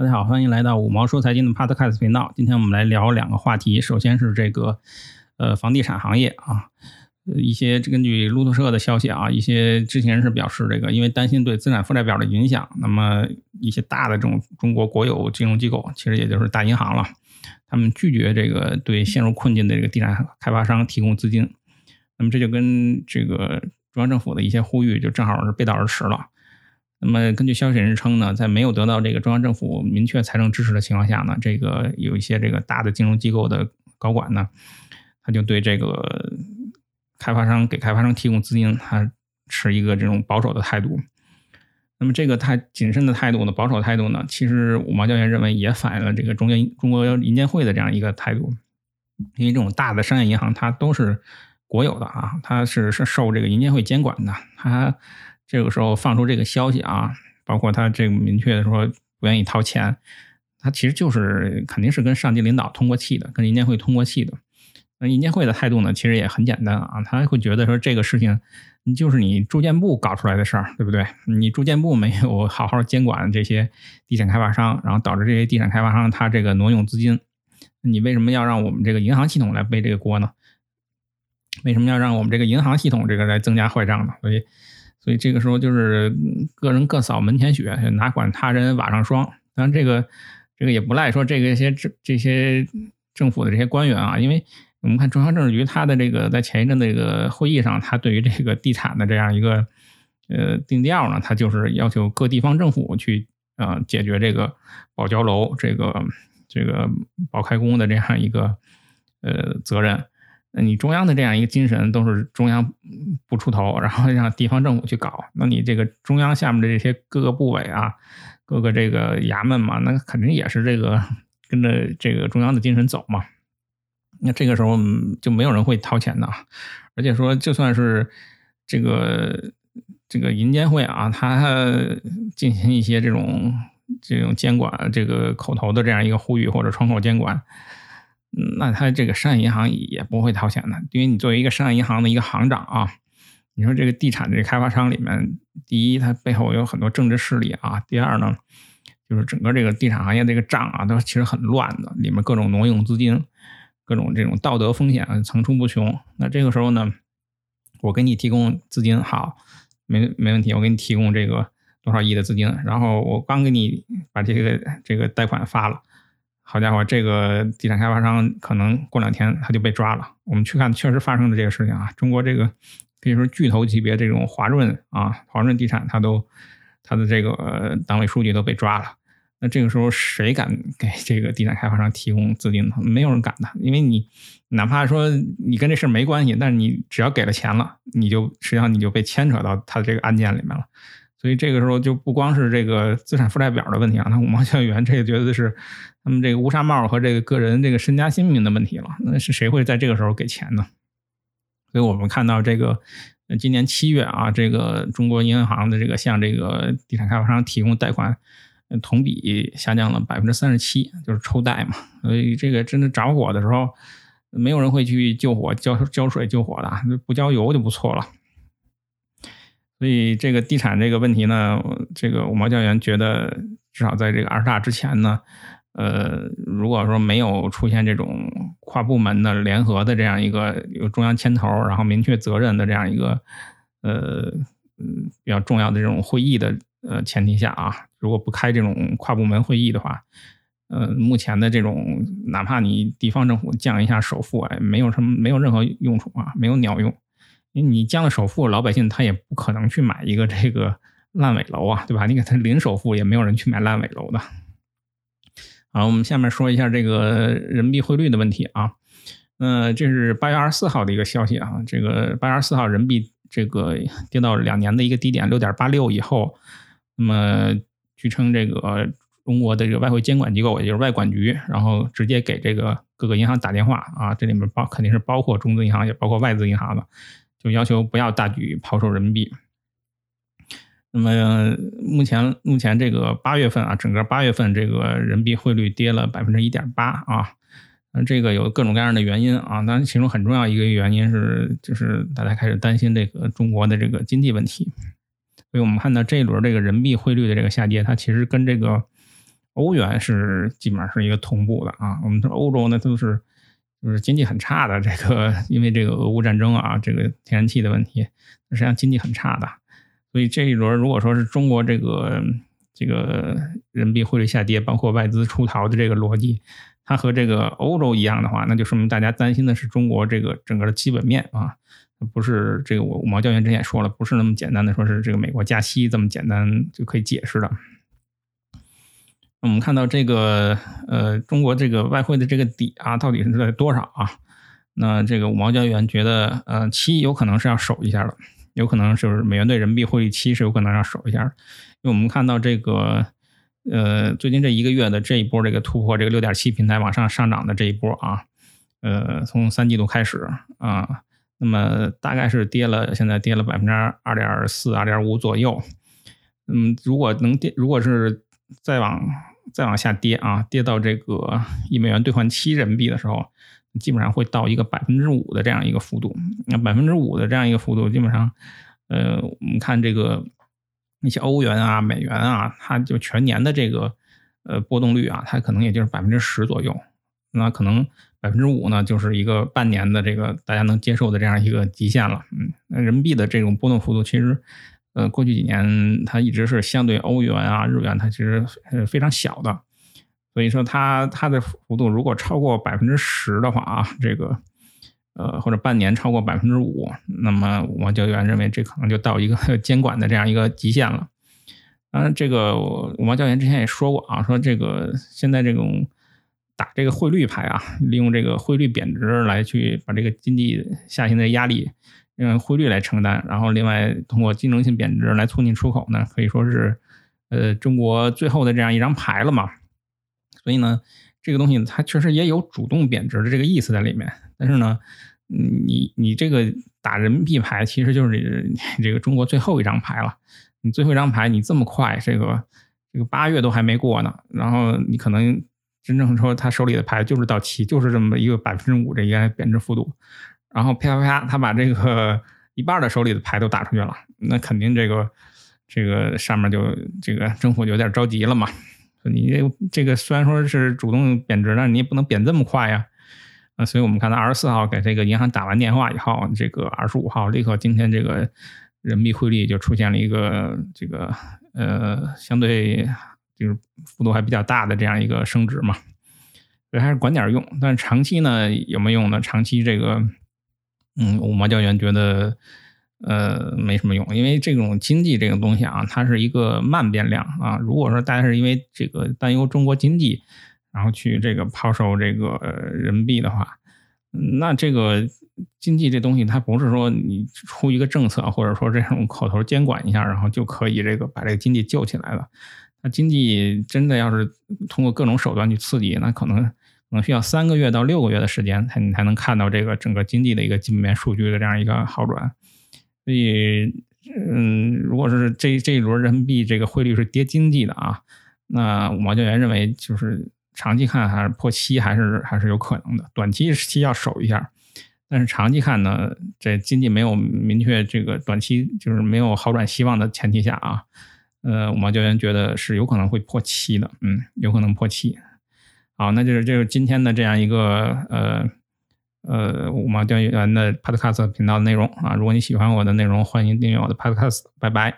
大家好，欢迎来到五毛说财经的 Podcast 频道。今天我们来聊两个话题，首先是这个呃房地产行业啊，一些根据路透社的消息啊，一些知情人士表示，这个因为担心对资产负债表的影响，那么一些大的这种中国国有金融机构，其实也就是大银行了，他们拒绝这个对陷入困境的这个地产开发商提供资金。那么这就跟这个中央政府的一些呼吁就正好是背道而驰了。那么根据消息人士称呢，在没有得到这个中央政府明确财政支持的情况下呢，这个有一些这个大的金融机构的高管呢，他就对这个开发商给开发商提供资金，他持一个这种保守的态度。那么这个太谨慎的态度呢，保守态度呢，其实五毛教员认为也反映了这个中间中国银监会的这样一个态度，因为这种大的商业银行它都是国有的啊，它是是受这个银监会监管的，它。这个时候放出这个消息啊，包括他这个明确的说不愿意掏钱，他其实就是肯定是跟上级领导通过气的，跟银监会通过气的。那银监会的态度呢，其实也很简单啊，他会觉得说这个事情就是你住建部搞出来的事儿，对不对？你住建部没有好好监管这些地产开发商，然后导致这些地产开发商他这个挪用资金，你为什么要让我们这个银行系统来背这个锅呢？为什么要让我们这个银行系统这个来增加坏账呢？所以。所以这个时候就是个人各扫门前雪，哪管他人瓦上霜。当然，这个这个也不赖说这个一些这这些政府的这些官员啊，因为我们看中央政治局他的这个在前一阵这个会议上，他对于这个地产的这样一个呃定调呢，他就是要求各地方政府去啊解决这个保交楼、这个这个保开工的这样一个呃责任。那你中央的这样一个精神都是中央不出头，然后让地方政府去搞。那你这个中央下面的这些各个部委啊，各个这个衙门嘛，那肯定也是这个跟着这个中央的精神走嘛。那这个时候就没有人会掏钱的，而且说就算是这个这个银监会啊，他 进行一些这种这种监管，这个口头的这样一个呼吁或者窗口监管。那他这个商业银行也不会掏钱的，因为你作为一个商业银行的一个行长啊，你说这个地产的开发商里面，第一，它背后有很多政治势力啊；第二呢，就是整个这个地产行业这个账啊，都其实很乱的，里面各种挪用资金，各种这种道德风险层出不穷。那这个时候呢，我给你提供资金，好，没没问题，我给你提供这个多少亿的资金，然后我刚给你把这个这个贷款发了。好家伙，这个地产开发商可能过两天他就被抓了。我们去看，确实发生的这个事情啊。中国这个可以说巨头级别这种华润啊，华润地产，他都他的这个党委书记都被抓了。那这个时候谁敢给这个地产开发商提供资金呢？没有人敢的，因为你哪怕说你跟这事没关系，但是你只要给了钱了，你就实际上你就被牵扯到他这个案件里面了。所以这个时候就不光是这个资产负债表的问题啊，那五毛校园这个绝对是他们这个乌纱帽和这个个人这个身家性命的问题了。那是谁会在这个时候给钱呢？所以我们看到这个今年七月啊，这个中国银行的这个向这个地产开发商提供贷款，同比下降了百分之三十七，就是抽贷嘛。所以这个真的着火的时候，没有人会去救火、浇浇水救火的，不浇油就不错了。所以这个地产这个问题呢，这个五毛教员觉得，至少在这个二十大之前呢，呃，如果说没有出现这种跨部门的联合的这样一个有中央牵头，然后明确责任的这样一个呃嗯比较重要的这种会议的呃前提下啊，如果不开这种跨部门会议的话，呃，目前的这种哪怕你地方政府降一下首付，哎，没有什么没有任何用处啊，没有鸟用。你降了首付，老百姓他也不可能去买一个这个烂尾楼啊，对吧？你给他零首付，也没有人去买烂尾楼的。好，我们下面说一下这个人民币汇率的问题啊。呃，这是八月二十四号的一个消息啊。这个八月二十四号，人民币这个跌到两年的一个低点六点八六以后，那么据称这个中国的这个外汇监管机构，也就是外管局，然后直接给这个各个银行打电话啊，这里面包肯定是包括中资银行，也包括外资银行的。就要求不要大举抛售人民币。那么目前目前这个八月份啊，整个八月份这个人民币汇率跌了百分之一点八啊。那这个有各种各样的原因啊，当然其中很重要一个原因是，就是大家开始担心这个中国的这个经济问题。所以我们看到这一轮这个人民币汇率的这个下跌，它其实跟这个欧元是基本上是一个同步的啊。我们说欧洲呢都是就是经济很差的，这个因为这个俄乌战争啊，这个天然气的问题，实际上经济很差的。所以这一轮如果说是中国这个这个人民币汇率下跌，包括外资出逃的这个逻辑，它和这个欧洲一样的话，那就说明大家担心的是中国这个整个的基本面啊。不是这个，我五毛教员之前也说了，不是那么简单的说是这个美国加息这么简单就可以解释的。我们看到这个呃，中国这个外汇的这个底啊，到底是在多少啊？那这个五毛教员觉得，呃，七有可能是要守一下的，有可能是美元对人民币汇率七是有可能要守一下，因为我们看到这个呃，最近这一个月的这一波这个突破这个六点七平台往上上涨的这一波啊，呃，从三季度开始啊。那么大概是跌了，现在跌了百分之二点四、二点五左右。嗯，如果能跌，如果是再往再往下跌啊，跌到这个一美元兑换七人民币的时候，基本上会到一个百分之五的这样一个幅度。那百分之五的这样一个幅度，基本上，呃，我们看这个那些欧元啊、美元啊，它就全年的这个呃波动率啊，它可能也就是百分之十左右。那可能。百分之五呢，就是一个半年的这个大家能接受的这样一个极限了。嗯，那人民币的这种波动幅度，其实，呃，过去几年它一直是相对欧元啊、日元，它其实呃非常小的。所以说，它它的幅度如果超过百分之十的话啊，这个呃或者半年超过百分之五，那么五毛交易员认为这可能就到一个 监管的这样一个极限了。当然，这个五毛交易员之前也说过啊，说这个现在这种。打这个汇率牌啊，利用这个汇率贬值来去把这个经济下行的压力用汇率来承担，然后另外通过竞争性贬值来促进出口呢，可以说是呃中国最后的这样一张牌了嘛。所以呢，这个东西它确实也有主动贬值的这个意思在里面。但是呢，你你这个打人民币牌其实就是这个中国最后一张牌了。你最后一张牌你这么快，这个这个八月都还没过呢，然后你可能。真正说他手里的牌就是到期，就是这么一个百分之五这一个贬值幅度，然后啪啪啪，他把这个 一半的手里的牌都打出去了，那肯定这个这个上面就这个政府就有点着急了嘛。你这这个虽然说是主动贬值，但是你也不能贬这么快呀。啊，所以我们看到二十四号给这个银行打完电话以后，这个二十五号立刻今天这个人民币汇率就出现了一个这个呃相对。就是幅度还比较大的这样一个升值嘛，所以还是管点用。但是长期呢有没有用呢？长期这个，嗯，五毛教员觉得呃没什么用，因为这种经济这个东西啊，它是一个慢变量啊。如果说大家是因为这个担忧中国经济，然后去这个抛售这个人民币的话，那这个经济这东西它不是说你出一个政策，或者说这种口头监管一下，然后就可以这个把这个经济救起来了。那经济真的要是通过各种手段去刺激，那可能可能需要三个月到六个月的时间，才你才能看到这个整个经济的一个基本面数据的这样一个好转。所以，嗯，如果是这这一轮人民币这个汇率是跌经济的啊，那五毛教员认为就是长期看还是破七还是还是有可能的，短期期要守一下，但是长期看呢，这经济没有明确这个短期就是没有好转希望的前提下啊。呃，五毛教员觉得是有可能会破七的，嗯，有可能破七。好，那就是就是今天的这样一个呃呃五毛钓鱼员的 Podcast 频道内容啊。如果你喜欢我的内容，欢迎订阅我的 Podcast。拜拜。